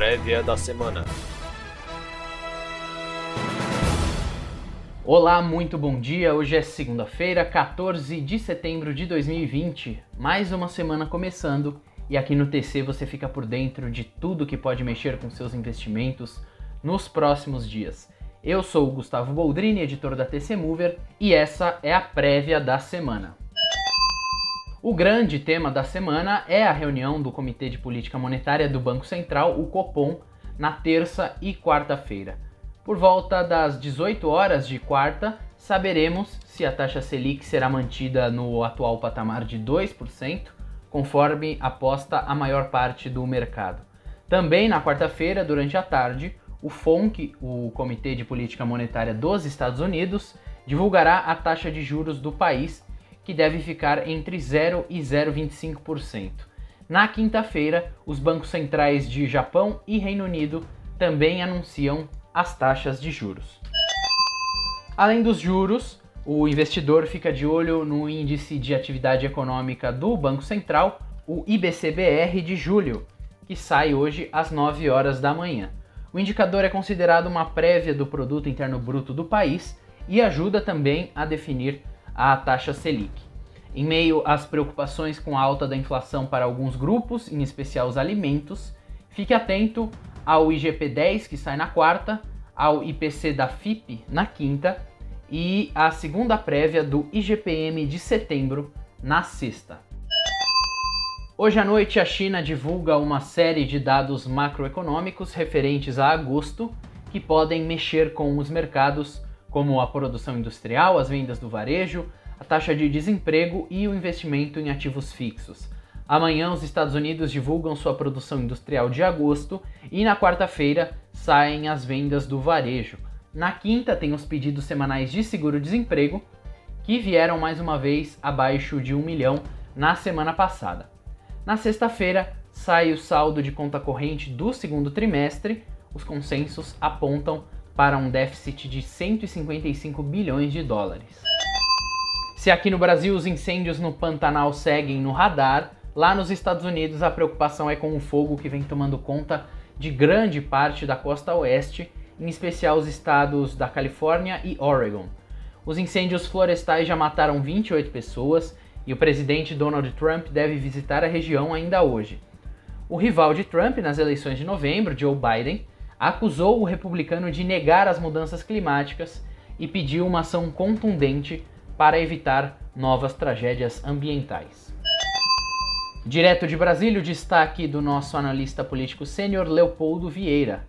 prévia da semana. Olá, muito bom dia. Hoje é segunda-feira, 14 de setembro de 2020. Mais uma semana começando e aqui no TC você fica por dentro de tudo que pode mexer com seus investimentos nos próximos dias. Eu sou o Gustavo Boldrini, editor da TC Mover, e essa é a prévia da semana. O grande tema da semana é a reunião do Comitê de Política Monetária do Banco Central, o Copom, na terça e quarta-feira. Por volta das 18 horas de quarta, saberemos se a taxa Selic será mantida no atual patamar de 2%, conforme aposta a maior parte do mercado. Também na quarta-feira, durante a tarde, o FONC, o Comitê de Política Monetária dos Estados Unidos, divulgará a taxa de juros do país que deve ficar entre 0 e 0,25%. Na quinta-feira, os bancos centrais de Japão e Reino Unido também anunciam as taxas de juros. Além dos juros, o investidor fica de olho no índice de atividade econômica do Banco Central, o IBCBR de julho, que sai hoje às 9 horas da manhã. O indicador é considerado uma prévia do produto interno bruto do país e ajuda também a definir a taxa Selic. Em meio às preocupações com a alta da inflação para alguns grupos, em especial os alimentos, fique atento ao IGP-10 que sai na quarta, ao IPC da FIP na quinta e à segunda prévia do IGPM de setembro na sexta. Hoje à noite, a China divulga uma série de dados macroeconômicos referentes a agosto que podem mexer com os mercados como a produção industrial, as vendas do varejo, a taxa de desemprego e o investimento em ativos fixos. Amanhã, os Estados Unidos divulgam sua produção industrial de agosto e na quarta-feira saem as vendas do varejo. Na quinta, tem os pedidos semanais de seguro-desemprego, que vieram mais uma vez abaixo de um milhão na semana passada. Na sexta-feira, sai o saldo de conta corrente do segundo trimestre. Os consensos apontam para um déficit de 155 bilhões de dólares. Se aqui no Brasil os incêndios no Pantanal seguem no radar, lá nos Estados Unidos a preocupação é com o fogo que vem tomando conta de grande parte da costa oeste, em especial os estados da Califórnia e Oregon. Os incêndios florestais já mataram 28 pessoas e o presidente Donald Trump deve visitar a região ainda hoje. O rival de Trump nas eleições de novembro, Joe Biden, acusou o republicano de negar as mudanças climáticas e pediu uma ação contundente para evitar novas tragédias ambientais. Direto de Brasília, o destaque do nosso analista político sênior Leopoldo Vieira.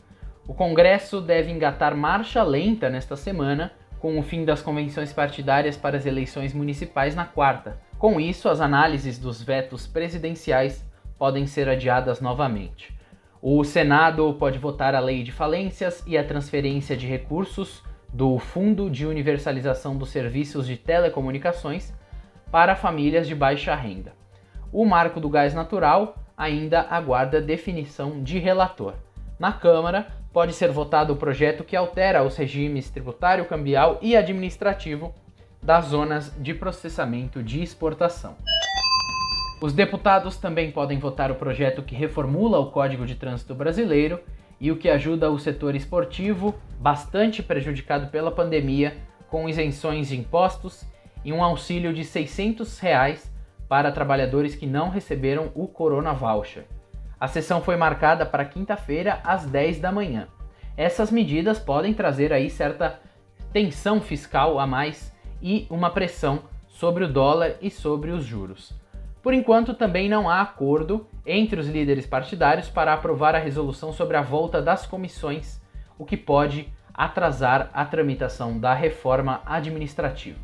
O Congresso deve engatar marcha lenta nesta semana, com o fim das convenções partidárias para as eleições municipais na quarta. Com isso, as análises dos vetos presidenciais podem ser adiadas novamente. O Senado pode votar a lei de falências e a transferência de recursos do Fundo de Universalização dos Serviços de Telecomunicações para famílias de baixa renda. O marco do gás natural ainda aguarda definição de relator. Na Câmara, pode ser votado o projeto que altera os regimes tributário, cambial e administrativo das zonas de processamento de exportação. Os deputados também podem votar o projeto que reformula o Código de Trânsito Brasileiro e o que ajuda o setor esportivo, bastante prejudicado pela pandemia, com isenções de impostos e um auxílio de 600 reais para trabalhadores que não receberam o Corona Voucher. A sessão foi marcada para quinta-feira às 10 da manhã. Essas medidas podem trazer aí certa tensão fiscal a mais e uma pressão sobre o dólar e sobre os juros. Por enquanto, também não há acordo entre os líderes partidários para aprovar a resolução sobre a volta das comissões, o que pode atrasar a tramitação da reforma administrativa.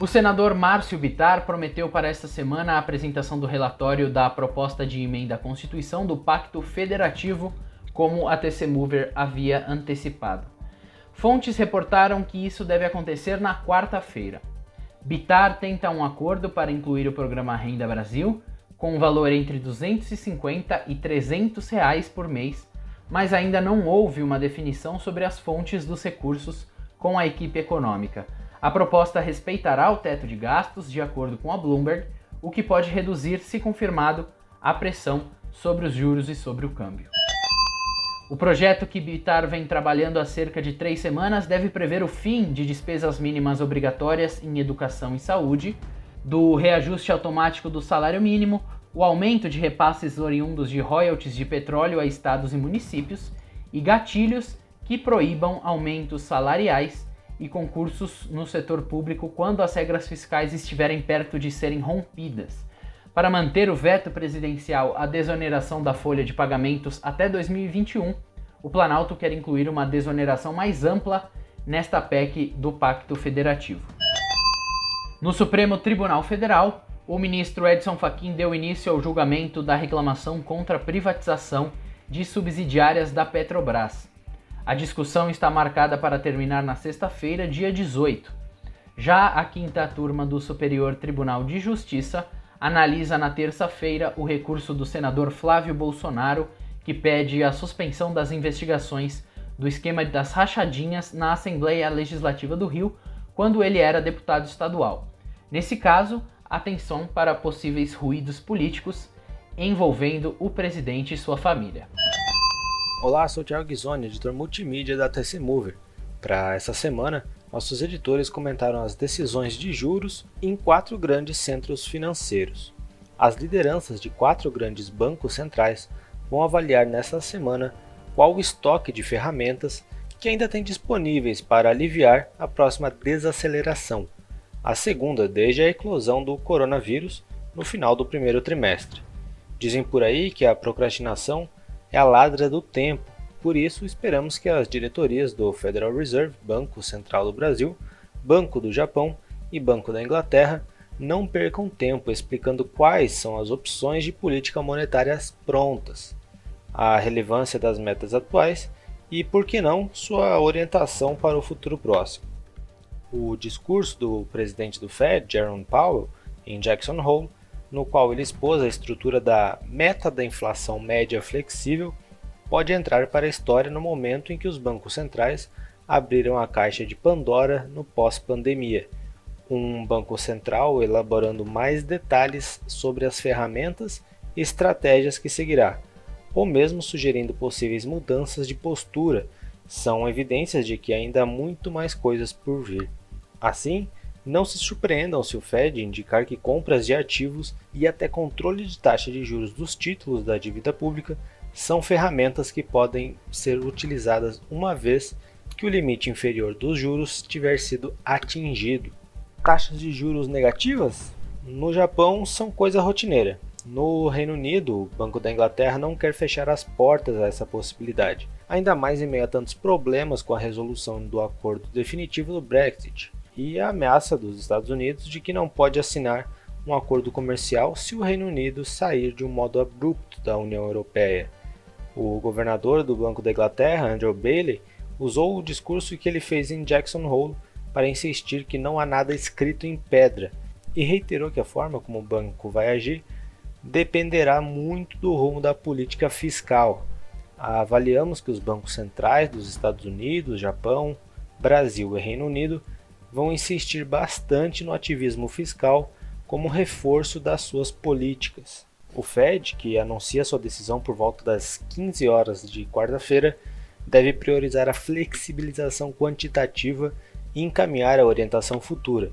O senador Márcio Bitar prometeu para esta semana a apresentação do relatório da proposta de emenda à Constituição do Pacto Federativo, como a TC Mover havia antecipado. Fontes reportaram que isso deve acontecer na quarta-feira. Bitar tenta um acordo para incluir o programa Renda Brasil, com um valor entre 250 e 300 reais por mês, mas ainda não houve uma definição sobre as fontes dos recursos com a equipe econômica. A proposta respeitará o teto de gastos, de acordo com a Bloomberg, o que pode reduzir, se confirmado, a pressão sobre os juros e sobre o câmbio. O projeto que Bitar vem trabalhando há cerca de três semanas deve prever o fim de despesas mínimas obrigatórias em educação e saúde, do reajuste automático do salário mínimo, o aumento de repasses oriundos de royalties de petróleo a estados e municípios e gatilhos que proíbam aumentos salariais e concursos no setor público quando as regras fiscais estiverem perto de serem rompidas. Para manter o veto presidencial à desoneração da folha de pagamentos até 2021, o Planalto quer incluir uma desoneração mais ampla nesta PEC do Pacto Federativo. No Supremo Tribunal Federal, o ministro Edson Fachin deu início ao julgamento da reclamação contra a privatização de subsidiárias da Petrobras. A discussão está marcada para terminar na sexta-feira, dia 18. Já a quinta turma do Superior Tribunal de Justiça analisa na terça-feira o recurso do senador Flávio Bolsonaro, que pede a suspensão das investigações do esquema das rachadinhas na Assembleia Legislativa do Rio, quando ele era deputado estadual. Nesse caso, atenção para possíveis ruídos políticos envolvendo o presidente e sua família. Olá, sou Thiago Ghisoni, editor multimídia da TC Mover. Para essa semana, nossos editores comentaram as decisões de juros em quatro grandes centros financeiros. As lideranças de quatro grandes bancos centrais vão avaliar nesta semana qual o estoque de ferramentas que ainda tem disponíveis para aliviar a próxima desaceleração, a segunda desde a eclosão do coronavírus no final do primeiro trimestre. Dizem por aí que a procrastinação é a ladra do tempo por isso, esperamos que as diretorias do Federal Reserve, Banco Central do Brasil, Banco do Japão e Banco da Inglaterra não percam tempo explicando quais são as opções de política monetária prontas, a relevância das metas atuais e, por que não, sua orientação para o futuro próximo. O discurso do presidente do Fed, Jerome Powell, em Jackson Hole, no qual ele expôs a estrutura da meta da inflação média flexível pode entrar para a história no momento em que os bancos centrais abriram a caixa de Pandora no pós-pandemia. Um banco central elaborando mais detalhes sobre as ferramentas e estratégias que seguirá, ou mesmo sugerindo possíveis mudanças de postura, são evidências de que ainda há muito mais coisas por vir. Assim, não se surpreendam se o Fed indicar que compras de ativos e até controle de taxa de juros dos títulos da dívida pública são ferramentas que podem ser utilizadas uma vez que o limite inferior dos juros tiver sido atingido. Taxas de juros negativas? No Japão são coisa rotineira. No Reino Unido, o Banco da Inglaterra não quer fechar as portas a essa possibilidade, ainda mais em meio a tantos problemas com a resolução do acordo definitivo do Brexit e a ameaça dos Estados Unidos de que não pode assinar um acordo comercial se o Reino Unido sair de um modo abrupto da União Europeia. O governador do Banco da Inglaterra, Andrew Bailey, usou o discurso que ele fez em Jackson Hole para insistir que não há nada escrito em pedra e reiterou que a forma como o banco vai agir dependerá muito do rumo da política fiscal. Avaliamos que os bancos centrais dos Estados Unidos, Japão, Brasil e Reino Unido vão insistir bastante no ativismo fiscal como reforço das suas políticas. O Fed, que anuncia sua decisão por volta das 15 horas de quarta-feira, deve priorizar a flexibilização quantitativa e encaminhar a orientação futura,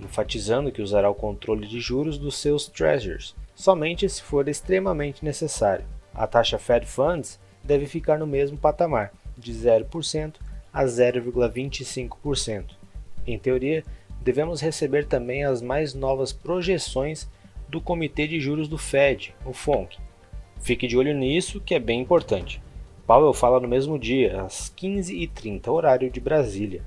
enfatizando que usará o controle de juros dos seus treasures, somente se for extremamente necessário. A taxa Fed Funds deve ficar no mesmo patamar, de 0% a 0,25%. Em teoria, devemos receber também as mais novas projeções do Comitê de Juros do Fed, o FONC. Fique de olho nisso, que é bem importante. Powell fala no mesmo dia, às 15h30, horário de Brasília.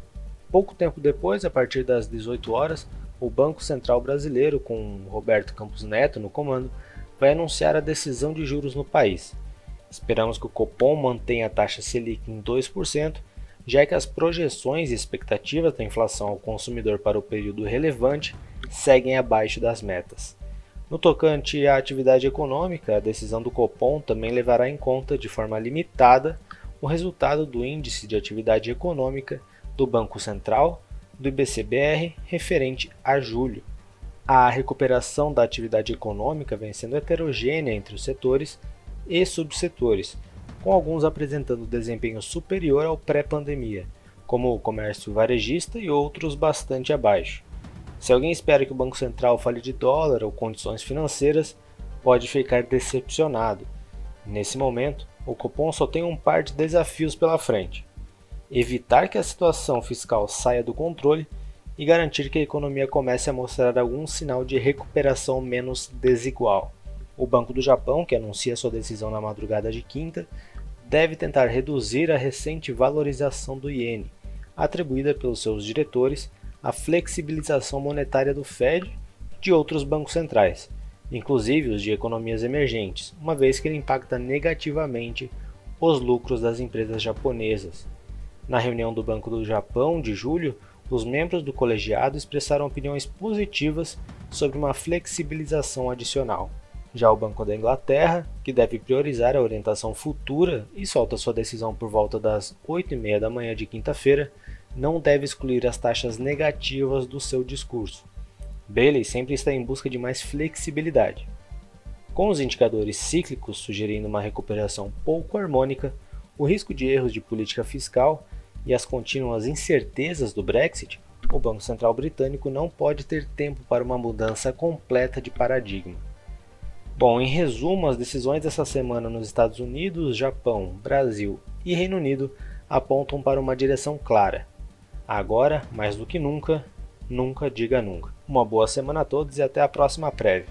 Pouco tempo depois, a partir das 18 horas, o Banco Central Brasileiro, com Roberto Campos Neto no comando, vai anunciar a decisão de juros no país. Esperamos que o Copom mantenha a taxa Selic em 2%, já que as projeções e expectativas da inflação ao consumidor para o período relevante seguem abaixo das metas. No tocante à atividade econômica, a decisão do Copom também levará em conta de forma limitada o resultado do Índice de Atividade Econômica do Banco Central, do IBCBR, referente a julho. A recuperação da atividade econômica vem sendo heterogênea entre os setores e subsetores, com alguns apresentando desempenho superior ao pré-pandemia, como o comércio varejista e outros bastante abaixo. Se alguém espera que o Banco Central fale de dólar ou condições financeiras, pode ficar decepcionado. Nesse momento, o Copom só tem um par de desafios pela frente: evitar que a situação fiscal saia do controle e garantir que a economia comece a mostrar algum sinal de recuperação menos desigual. O Banco do Japão, que anuncia sua decisão na madrugada de quinta, deve tentar reduzir a recente valorização do iene, atribuída pelos seus diretores à flexibilização monetária do Fed de outros bancos centrais, inclusive os de economias emergentes, uma vez que ele impacta negativamente os lucros das empresas japonesas. Na reunião do Banco do Japão de julho, os membros do colegiado expressaram opiniões positivas sobre uma flexibilização adicional. Já o Banco da Inglaterra, que deve priorizar a orientação futura e solta sua decisão por volta das 8h30 da manhã de quinta-feira, não deve excluir as taxas negativas do seu discurso. Bailey sempre está em busca de mais flexibilidade. Com os indicadores cíclicos sugerindo uma recuperação pouco harmônica, o risco de erros de política fiscal e as contínuas incertezas do Brexit, o Banco Central Britânico não pode ter tempo para uma mudança completa de paradigma. Bom, em resumo, as decisões dessa semana nos Estados Unidos, Japão, Brasil e Reino Unido apontam para uma direção clara. Agora, mais do que nunca, nunca diga nunca. Uma boa semana a todos e até a próxima prévia.